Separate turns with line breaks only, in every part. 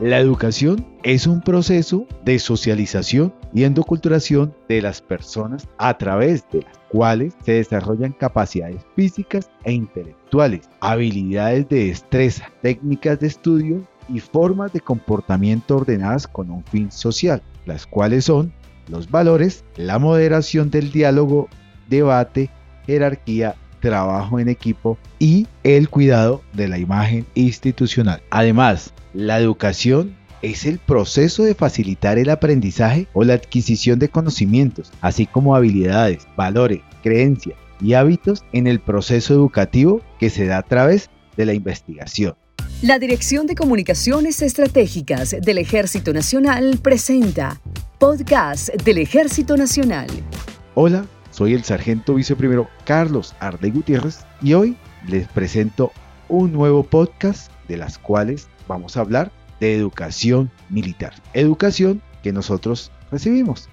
La educación es un proceso de socialización y endoculturación de las personas a través de las cuales se desarrollan capacidades físicas e intelectuales, habilidades de destreza, técnicas de estudio y formas de comportamiento ordenadas con un fin social, las cuales son los valores, la moderación del diálogo, debate, jerarquía, trabajo en equipo y el cuidado de la imagen institucional. Además, la educación es el proceso de facilitar el aprendizaje o la adquisición de conocimientos, así como habilidades, valores, creencias y hábitos en el proceso educativo que se da a través de la investigación.
La Dirección de Comunicaciones Estratégicas del Ejército Nacional presenta Podcast del Ejército Nacional.
Hola, soy el sargento viceprimero Carlos Arde Gutiérrez y hoy les presento un nuevo podcast de las cuales vamos a hablar de educación militar. Educación que nosotros recibimos.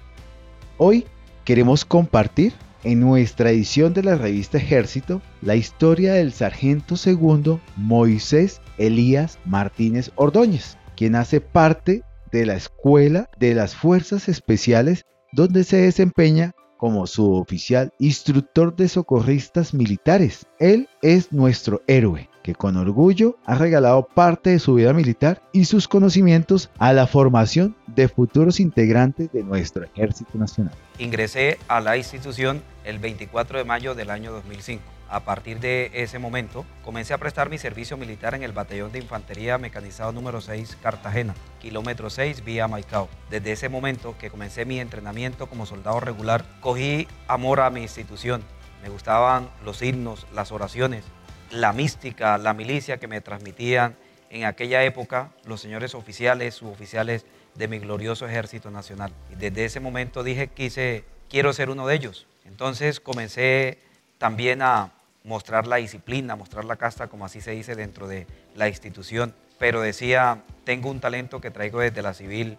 Hoy queremos compartir en nuestra edición de la revista Ejército la historia del sargento segundo Moisés Elías Martínez Ordóñez, quien hace parte de la Escuela de las Fuerzas Especiales donde se desempeña como suboficial instructor de socorristas militares. Él es nuestro héroe que con orgullo ha regalado parte de su vida militar y sus conocimientos a la formación de futuros integrantes de nuestro Ejército Nacional.
Ingresé a la institución el 24 de mayo del año 2005. A partir de ese momento, comencé a prestar mi servicio militar en el Batallón de Infantería Mecanizado número 6 Cartagena, kilómetro 6 vía Maicao. Desde ese momento que comencé mi entrenamiento como soldado regular, cogí amor a mi institución. Me gustaban los himnos, las oraciones, la mística, la milicia que me transmitían en aquella época los señores oficiales, suboficiales de mi glorioso ejército nacional. Y desde ese momento dije, quise, quiero ser uno de ellos. Entonces comencé también a mostrar la disciplina, mostrar la casta, como así se dice dentro de la institución. Pero decía, tengo un talento que traigo desde la civil,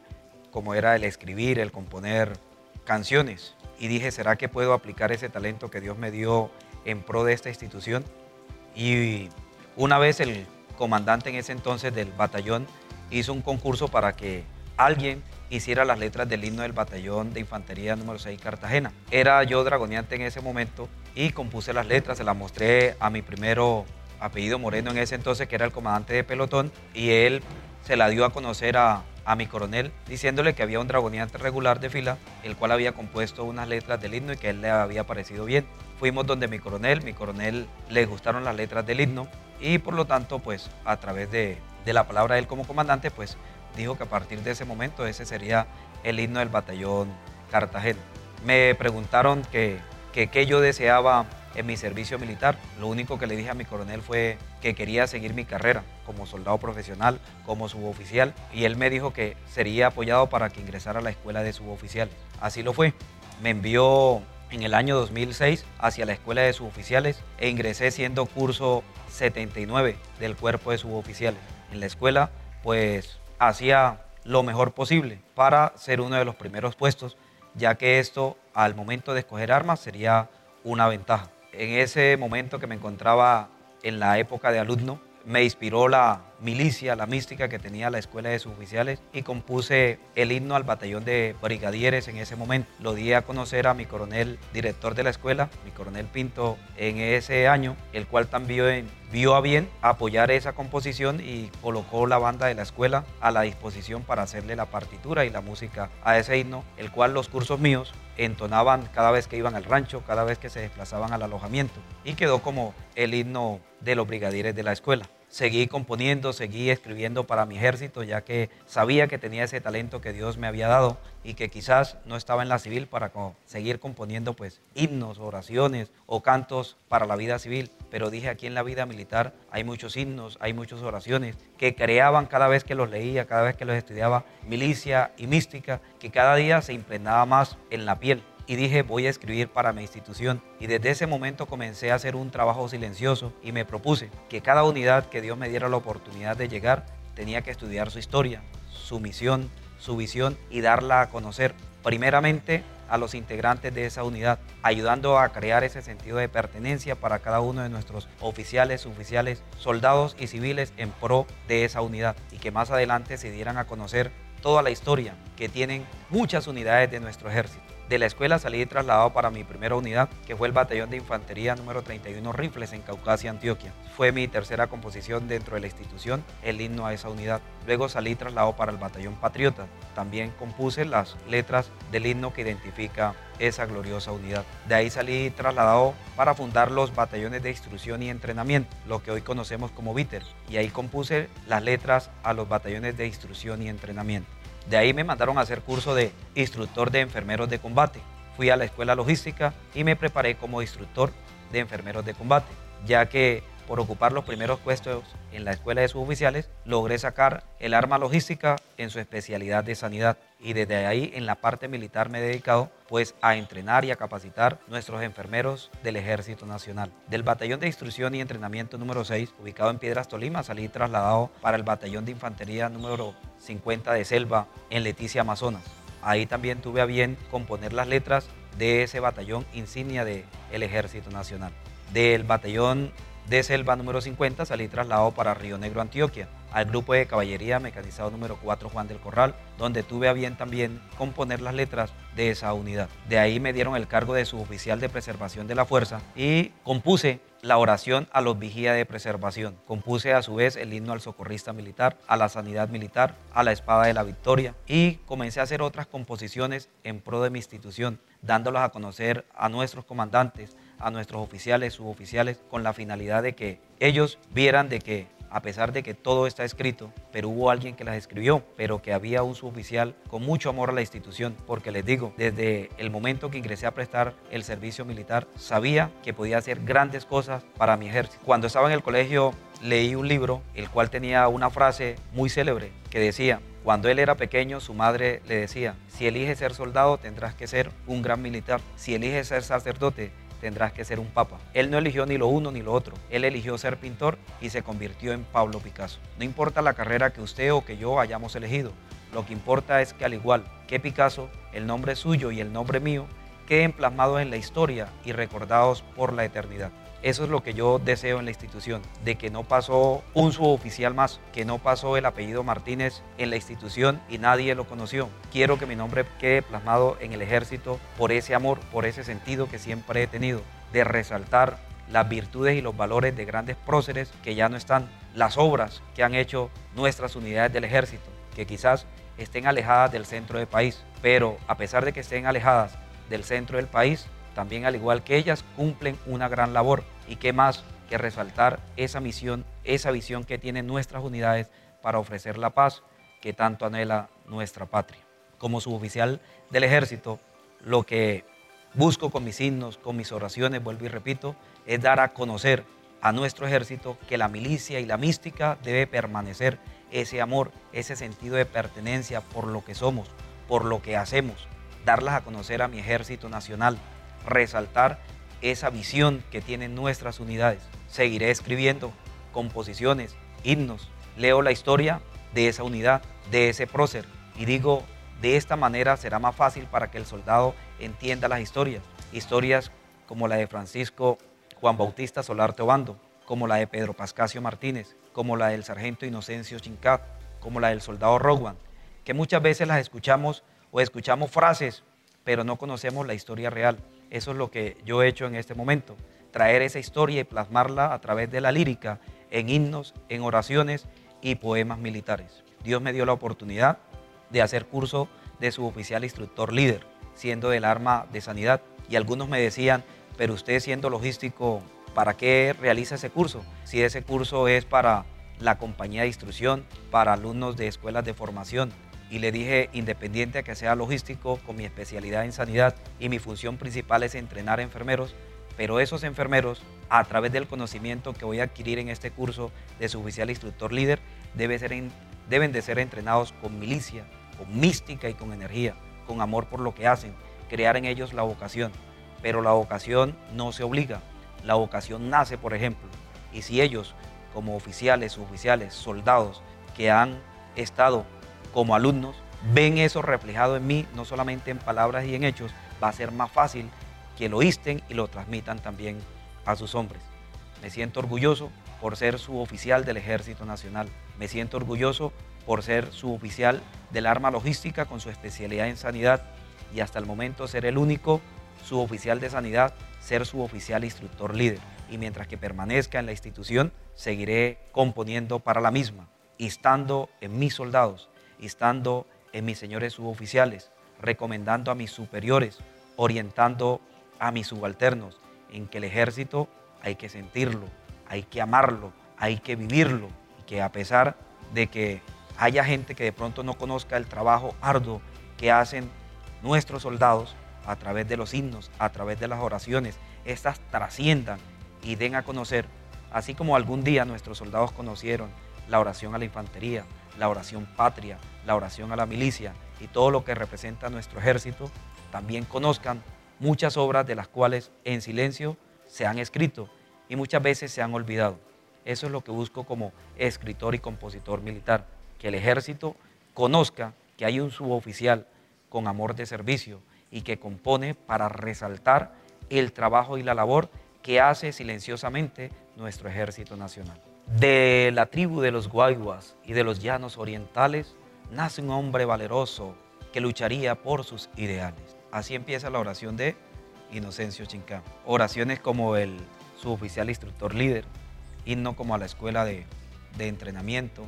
como era el escribir, el componer canciones. Y dije, ¿será que puedo aplicar ese talento que Dios me dio en pro de esta institución? Y una vez el comandante en ese entonces del batallón hizo un concurso para que alguien hiciera las letras del himno del batallón de infantería número 6 Cartagena. Era yo dragoneante en ese momento y compuse las letras, se las mostré a mi primero apellido Moreno en ese entonces, que era el comandante de pelotón, y él se la dio a conocer a, a mi coronel diciéndole que había un dragoneante regular de fila, el cual había compuesto unas letras del himno y que él le había parecido bien. Fuimos donde mi coronel, mi coronel le gustaron las letras del himno y por lo tanto, pues a través de, de la palabra de él como comandante, pues dijo que a partir de ese momento ese sería el himno del batallón Cartagena. Me preguntaron que, que qué yo deseaba en mi servicio militar. Lo único que le dije a mi coronel fue que quería seguir mi carrera como soldado profesional, como suboficial, y él me dijo que sería apoyado para que ingresara a la escuela de suboficiales. Así lo fue. Me envió en el año 2006 hacia la escuela de suboficiales e ingresé siendo curso 79 del cuerpo de suboficiales. En la escuela, pues hacía lo mejor posible para ser uno de los primeros puestos, ya que esto al momento de escoger armas sería una ventaja. En ese momento que me encontraba en la época de alumno, me inspiró la milicia, la mística que tenía la escuela de suboficiales y compuse el himno al batallón de brigadieres en ese momento. Lo di a conocer a mi coronel director de la escuela, mi coronel Pinto, en ese año, el cual también vio a bien apoyar esa composición y colocó la banda de la escuela a la disposición para hacerle la partitura y la música a ese himno, el cual los cursos míos entonaban cada vez que iban al rancho, cada vez que se desplazaban al alojamiento y quedó como el himno de los brigadieres de la escuela. Seguí componiendo, seguí escribiendo para mi ejército, ya que sabía que tenía ese talento que Dios me había dado y que quizás no estaba en la civil para seguir componiendo pues himnos, oraciones o cantos para la vida civil. Pero dije aquí en la vida militar hay muchos himnos, hay muchas oraciones que creaban cada vez que los leía, cada vez que los estudiaba, milicia y mística, que cada día se impregnaba más en la piel y dije voy a escribir para mi institución. Y desde ese momento comencé a hacer un trabajo silencioso y me propuse que cada unidad que Dios me diera la oportunidad de llegar tenía que estudiar su historia, su misión, su visión y darla a conocer primeramente a los integrantes de esa unidad, ayudando a crear ese sentido de pertenencia para cada uno de nuestros oficiales, oficiales, soldados y civiles en pro de esa unidad y que más adelante se dieran a conocer toda la historia que tienen muchas unidades de nuestro ejército. De la escuela salí trasladado para mi primera unidad, que fue el batallón de infantería número 31 Rifles en Caucasia, Antioquia. Fue mi tercera composición dentro de la institución, el himno a esa unidad. Luego salí trasladado para el batallón Patriota. También compuse las letras del himno que identifica esa gloriosa unidad. De ahí salí trasladado para fundar los batallones de instrucción y entrenamiento, lo que hoy conocemos como BITER, y ahí compuse las letras a los batallones de instrucción y entrenamiento. De ahí me mandaron a hacer curso de instructor de enfermeros de combate. Fui a la escuela logística y me preparé como instructor de enfermeros de combate, ya que por ocupar los primeros puestos en la escuela de suboficiales, logré sacar el arma logística en su especialidad de sanidad. Y desde ahí en la parte militar me he dedicado pues a entrenar y a capacitar nuestros enfermeros del Ejército Nacional. Del Batallón de Instrucción y Entrenamiento número 6, ubicado en Piedras Tolima, salí trasladado para el Batallón de Infantería número 50 de Selva en Leticia, Amazonas. Ahí también tuve a bien componer las letras de ese batallón insignia del Ejército Nacional. Del batallón de Selva número 50 salí trasladado para Río Negro, Antioquia, al grupo de caballería mecanizado número 4 Juan del Corral, donde tuve a bien también componer las letras de esa unidad. De ahí me dieron el cargo de suboficial de preservación de la fuerza y compuse la oración a los vigía de preservación. Compuse a su vez el himno al socorrista militar, a la sanidad militar, a la espada de la victoria y comencé a hacer otras composiciones en pro de mi institución, dándolas a conocer a nuestros comandantes, a nuestros oficiales, suboficiales, con la finalidad de que ellos vieran de que a pesar de que todo está escrito, pero hubo alguien que las escribió, pero que había un suboficial con mucho amor a la institución, porque les digo, desde el momento que ingresé a prestar el servicio militar, sabía que podía hacer grandes cosas para mi ejército. Cuando estaba en el colegio, leí un libro, el cual tenía una frase muy célebre que decía, cuando él era pequeño, su madre le decía, si eliges ser soldado, tendrás que ser un gran militar. Si eliges ser sacerdote, tendrás que ser un papa. Él no eligió ni lo uno ni lo otro. Él eligió ser pintor y se convirtió en Pablo Picasso. No importa la carrera que usted o que yo hayamos elegido. Lo que importa es que al igual que Picasso, el nombre suyo y el nombre mío queden plasmados en la historia y recordados por la eternidad. Eso es lo que yo deseo en la institución, de que no pasó un suboficial más, que no pasó el apellido Martínez en la institución y nadie lo conoció. Quiero que mi nombre quede plasmado en el ejército por ese amor, por ese sentido que siempre he tenido, de resaltar las virtudes y los valores de grandes próceres que ya no están, las obras que han hecho nuestras unidades del ejército, que quizás estén alejadas del centro del país, pero a pesar de que estén alejadas del centro del país, también al igual que ellas cumplen una gran labor y qué más que resaltar esa misión, esa visión que tienen nuestras unidades para ofrecer la paz que tanto anhela nuestra patria. Como suboficial del ejército, lo que busco con mis himnos, con mis oraciones, vuelvo y repito, es dar a conocer a nuestro ejército que la milicia y la mística debe permanecer ese amor, ese sentido de pertenencia por lo que somos, por lo que hacemos, darlas a conocer a mi ejército nacional, resaltar esa visión que tienen nuestras unidades. Seguiré escribiendo composiciones, himnos, leo la historia de esa unidad, de ese prócer y digo, de esta manera será más fácil para que el soldado entienda las historias. Historias como la de Francisco Juan Bautista Solarte Obando, como la de Pedro Pascasio Martínez, como la del sargento Inocencio Chincat, como la del soldado Rogwan, que muchas veces las escuchamos o escuchamos frases, pero no conocemos la historia real. Eso es lo que yo he hecho en este momento, traer esa historia y plasmarla a través de la lírica en himnos, en oraciones y poemas militares. Dios me dio la oportunidad de hacer curso de suboficial instructor líder, siendo del arma de sanidad. Y algunos me decían, pero usted siendo logístico, ¿para qué realiza ese curso? Si ese curso es para la compañía de instrucción, para alumnos de escuelas de formación, y le dije, independiente a que sea logístico, con mi especialidad en sanidad y mi función principal es entrenar enfermeros, pero esos enfermeros, a través del conocimiento que voy a adquirir en este curso de suboficial instructor líder, debe ser deben de ser entrenados con milicia, con mística y con energía, con amor por lo que hacen, crear en ellos la vocación. Pero la vocación no se obliga, la vocación nace, por ejemplo, y si ellos, como oficiales, suboficiales, soldados que han estado como alumnos ven eso reflejado en mí, no solamente en palabras y en hechos, va a ser más fácil que lo isten y lo transmitan también a sus hombres. Me siento orgulloso por ser su oficial del Ejército Nacional. Me siento orgulloso por ser su oficial del arma logística con su especialidad en sanidad y hasta el momento ser el único suboficial de sanidad, ser su oficial instructor líder. Y mientras que permanezca en la institución, seguiré componiendo para la misma, estando en mis soldados, estando en mis señores suboficiales, recomendando a mis superiores, orientando a mis subalternos en que el ejército hay que sentirlo, hay que amarlo, hay que vivirlo y que a pesar de que haya gente que de pronto no conozca el trabajo arduo que hacen nuestros soldados a través de los himnos, a través de las oraciones, estas trasciendan y den a conocer, así como algún día nuestros soldados conocieron la oración a la infantería, la oración patria, la oración a la milicia y todo lo que representa nuestro ejército, también conozcan muchas obras de las cuales en silencio se han escrito y muchas veces se han olvidado. Eso es lo que busco como escritor y compositor militar, que el ejército conozca que hay un suboficial con amor de servicio y que compone para resaltar el trabajo y la labor que hace silenciosamente nuestro ejército nacional. De la tribu de los guayguas y de los llanos orientales nace un hombre valeroso que lucharía por sus ideales. Así empieza la oración de Inocencio Chincán. Oraciones como el suboficial instructor líder, himno como a la escuela de, de entrenamiento,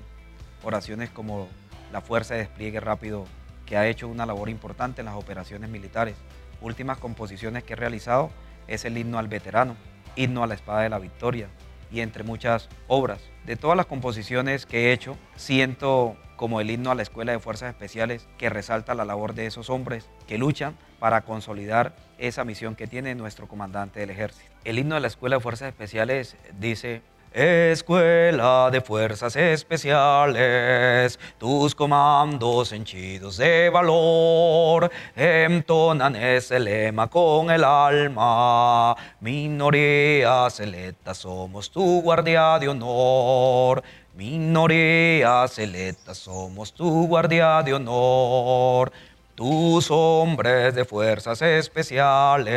oraciones como la fuerza de despliegue rápido que ha hecho una labor importante en las operaciones militares. Últimas composiciones que he realizado es el himno al veterano, himno a la espada de la victoria y entre muchas obras. De todas las composiciones que he hecho, siento como el himno a la Escuela de Fuerzas Especiales que resalta la labor de esos hombres que luchan para consolidar esa misión que tiene nuestro comandante del ejército. El himno de la Escuela de Fuerzas Especiales dice, Escuela de Fuerzas Especiales, tus comandos henchidos de valor entonan ese lema con el alma. Minoría selecta somos tu guardia de honor. Minoría selecta somos tu guardia de honor. Tus hombres de fuerzas especiales,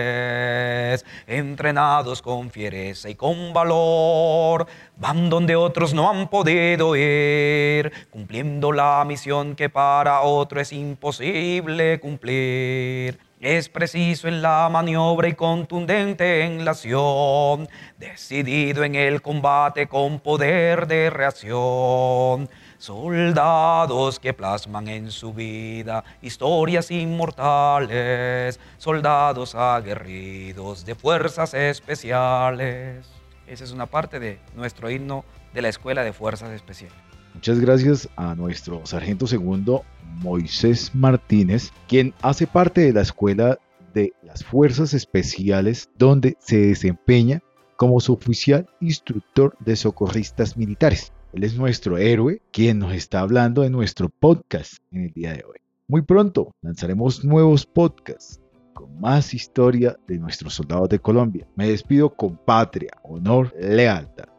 entrenados con fiereza y con valor, van donde otros no han podido ir, cumpliendo la misión que para otro es imposible cumplir. Es preciso en la maniobra y contundente en la acción, decidido en el combate con poder de reacción soldados que plasman en su vida historias inmortales, soldados aguerridos de fuerzas especiales. Esa es una parte de nuestro himno de la Escuela de Fuerzas Especiales.
Muchas gracias a nuestro sargento segundo Moisés Martínez, quien hace parte de la Escuela de las Fuerzas Especiales, donde se desempeña como su oficial instructor de socorristas militares. Él es nuestro héroe, quien nos está hablando de nuestro podcast en el día de hoy. Muy pronto lanzaremos nuevos podcasts con más historia de nuestros soldados de Colombia. Me despido con patria, honor, lealtad.